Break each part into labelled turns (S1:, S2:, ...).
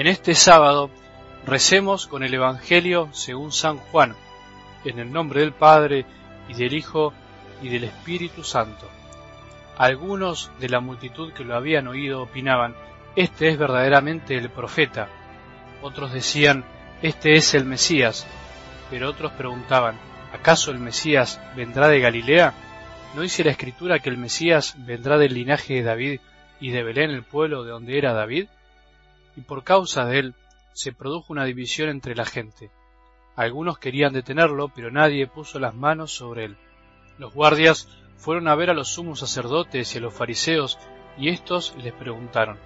S1: En este sábado recemos con el Evangelio según San Juan, en el nombre del Padre y del Hijo y del Espíritu Santo. Algunos de la multitud que lo habían oído opinaban, este es verdaderamente el profeta. Otros decían, este es el Mesías. Pero otros preguntaban, ¿acaso el Mesías vendrá de Galilea? ¿No dice la Escritura que el Mesías vendrá del linaje de David y de Belén, el pueblo de donde era David? Y por causa de él se produjo una división entre la gente. Algunos querían detenerlo, pero nadie puso las manos sobre él. Los guardias fueron a ver a los sumos sacerdotes y a los fariseos, y éstos les preguntaron,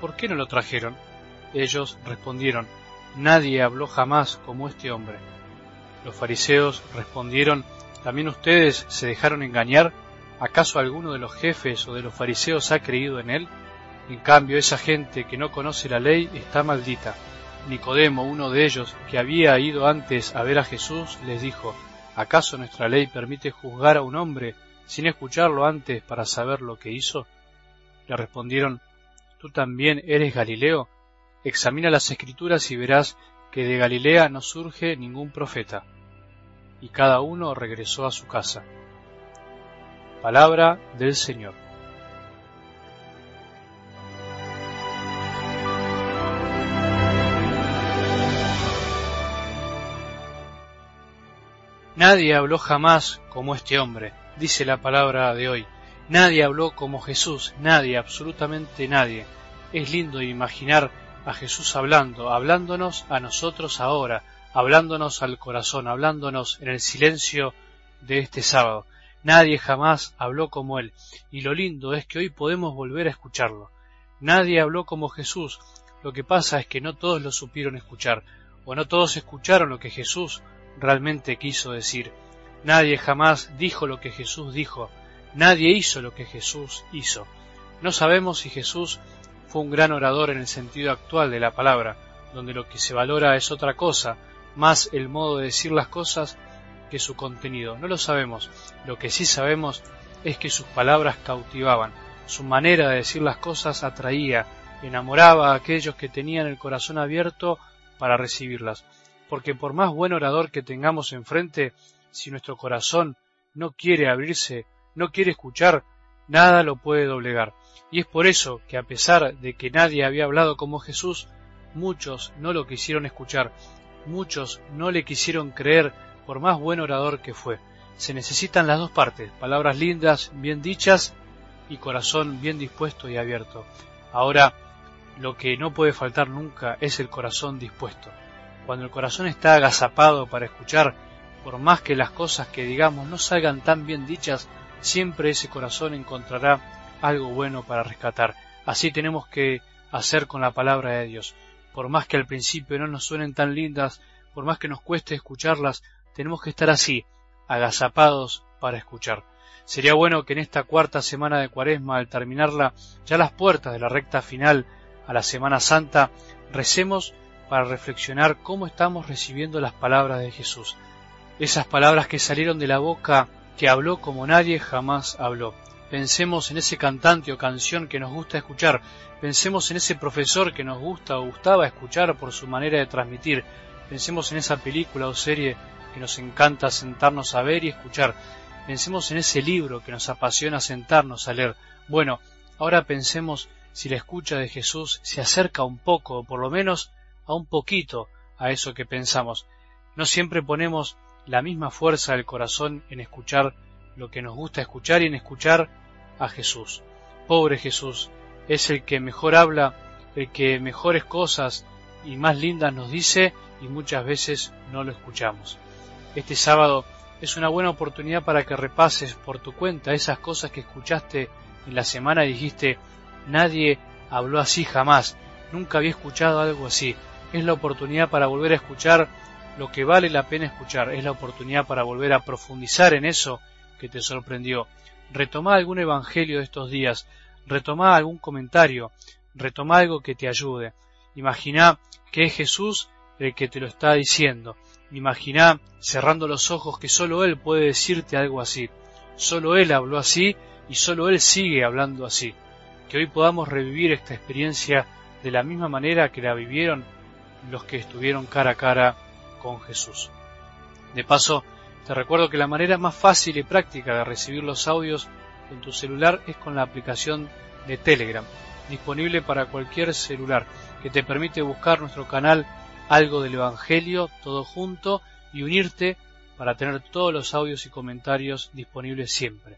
S1: ¿por qué no lo trajeron? Ellos respondieron, nadie habló jamás como este hombre. Los fariseos respondieron, ¿también ustedes se dejaron engañar? ¿Acaso alguno de los jefes o de los fariseos ha creído en él? En cambio, esa gente que no conoce la ley está maldita. Nicodemo, uno de ellos, que había ido antes a ver a Jesús, les dijo, ¿acaso nuestra ley permite juzgar a un hombre sin escucharlo antes para saber lo que hizo? Le respondieron, ¿tú también eres Galileo? Examina las escrituras y verás que de Galilea no surge ningún profeta. Y cada uno regresó a su casa. Palabra del Señor. Nadie habló jamás como este hombre, dice la palabra de hoy. Nadie habló como Jesús, nadie, absolutamente nadie. Es lindo imaginar a Jesús hablando, hablándonos a nosotros ahora, hablándonos al corazón, hablándonos en el silencio de este sábado. Nadie jamás habló como Él, y lo lindo es que hoy podemos volver a escucharlo. Nadie habló como Jesús, lo que pasa es que no todos lo supieron escuchar, o no todos escucharon lo que Jesús realmente quiso decir. Nadie jamás dijo lo que Jesús dijo, nadie hizo lo que Jesús hizo. No sabemos si Jesús fue un gran orador en el sentido actual de la palabra, donde lo que se valora es otra cosa, más el modo de decir las cosas que su contenido. No lo sabemos. Lo que sí sabemos es que sus palabras cautivaban, su manera de decir las cosas atraía, enamoraba a aquellos que tenían el corazón abierto para recibirlas porque por más buen orador que tengamos enfrente, si nuestro corazón no quiere abrirse, no quiere escuchar, nada lo puede doblegar. Y es por eso que a pesar de que nadie había hablado como Jesús, muchos no lo quisieron escuchar, muchos no le quisieron creer por más buen orador que fue. Se necesitan las dos partes, palabras lindas, bien dichas y corazón bien dispuesto y abierto. Ahora, lo que no puede faltar nunca es el corazón dispuesto. Cuando el corazón está agazapado para escuchar, por más que las cosas que digamos no salgan tan bien dichas, siempre ese corazón encontrará algo bueno para rescatar. Así tenemos que hacer con la palabra de Dios. Por más que al principio no nos suenen tan lindas, por más que nos cueste escucharlas, tenemos que estar así, agazapados para escuchar. Sería bueno que en esta cuarta semana de Cuaresma, al terminarla, ya las puertas de la recta final a la Semana Santa, recemos para reflexionar cómo estamos recibiendo las palabras de Jesús, esas palabras que salieron de la boca que habló como nadie jamás habló. Pensemos en ese cantante o canción que nos gusta escuchar, pensemos en ese profesor que nos gusta o gustaba escuchar por su manera de transmitir, pensemos en esa película o serie que nos encanta sentarnos a ver y escuchar, pensemos en ese libro que nos apasiona sentarnos a leer. Bueno, ahora pensemos si la escucha de Jesús se acerca un poco, o por lo menos a un poquito a eso que pensamos. No siempre ponemos la misma fuerza del corazón en escuchar lo que nos gusta escuchar y en escuchar a Jesús. Pobre Jesús, es el que mejor habla, el que mejores cosas y más lindas nos dice y muchas veces no lo escuchamos. Este sábado es una buena oportunidad para que repases por tu cuenta esas cosas que escuchaste en la semana y dijiste, nadie habló así jamás, nunca había escuchado algo así, es la oportunidad para volver a escuchar lo que vale la pena escuchar, es la oportunidad para volver a profundizar en eso que te sorprendió. Retoma algún evangelio de estos días, retoma algún comentario, retoma algo que te ayude. Imagina que es Jesús el que te lo está diciendo. Imagina, cerrando los ojos, que solo Él puede decirte algo así. Solo Él habló así y solo Él sigue hablando así. Que hoy podamos revivir esta experiencia de la misma manera que la vivieron los que estuvieron cara a cara con Jesús. De paso, te recuerdo que la manera más fácil y práctica de recibir los audios en tu celular es con la aplicación de Telegram, disponible para cualquier celular, que te permite buscar nuestro canal Algo del Evangelio, todo junto, y unirte para tener todos los audios y comentarios disponibles siempre.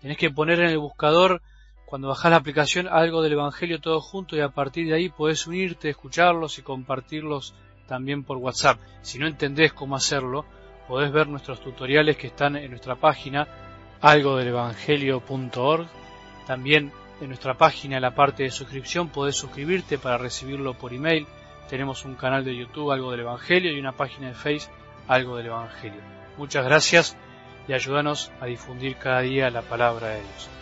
S1: Tenés que poner en el buscador cuando bajás la aplicación algo del Evangelio todo junto y a partir de ahí podés unirte, escucharlos y compartirlos también por WhatsApp. Si no entendés cómo hacerlo, podés ver nuestros tutoriales que están en nuestra página algo. También en nuestra página en la parte de suscripción podés suscribirte para recibirlo por email. Tenemos un canal de YouTube algo del evangelio y una página de Facebook algo del evangelio. Muchas gracias y ayúdanos a difundir cada día la palabra de Dios.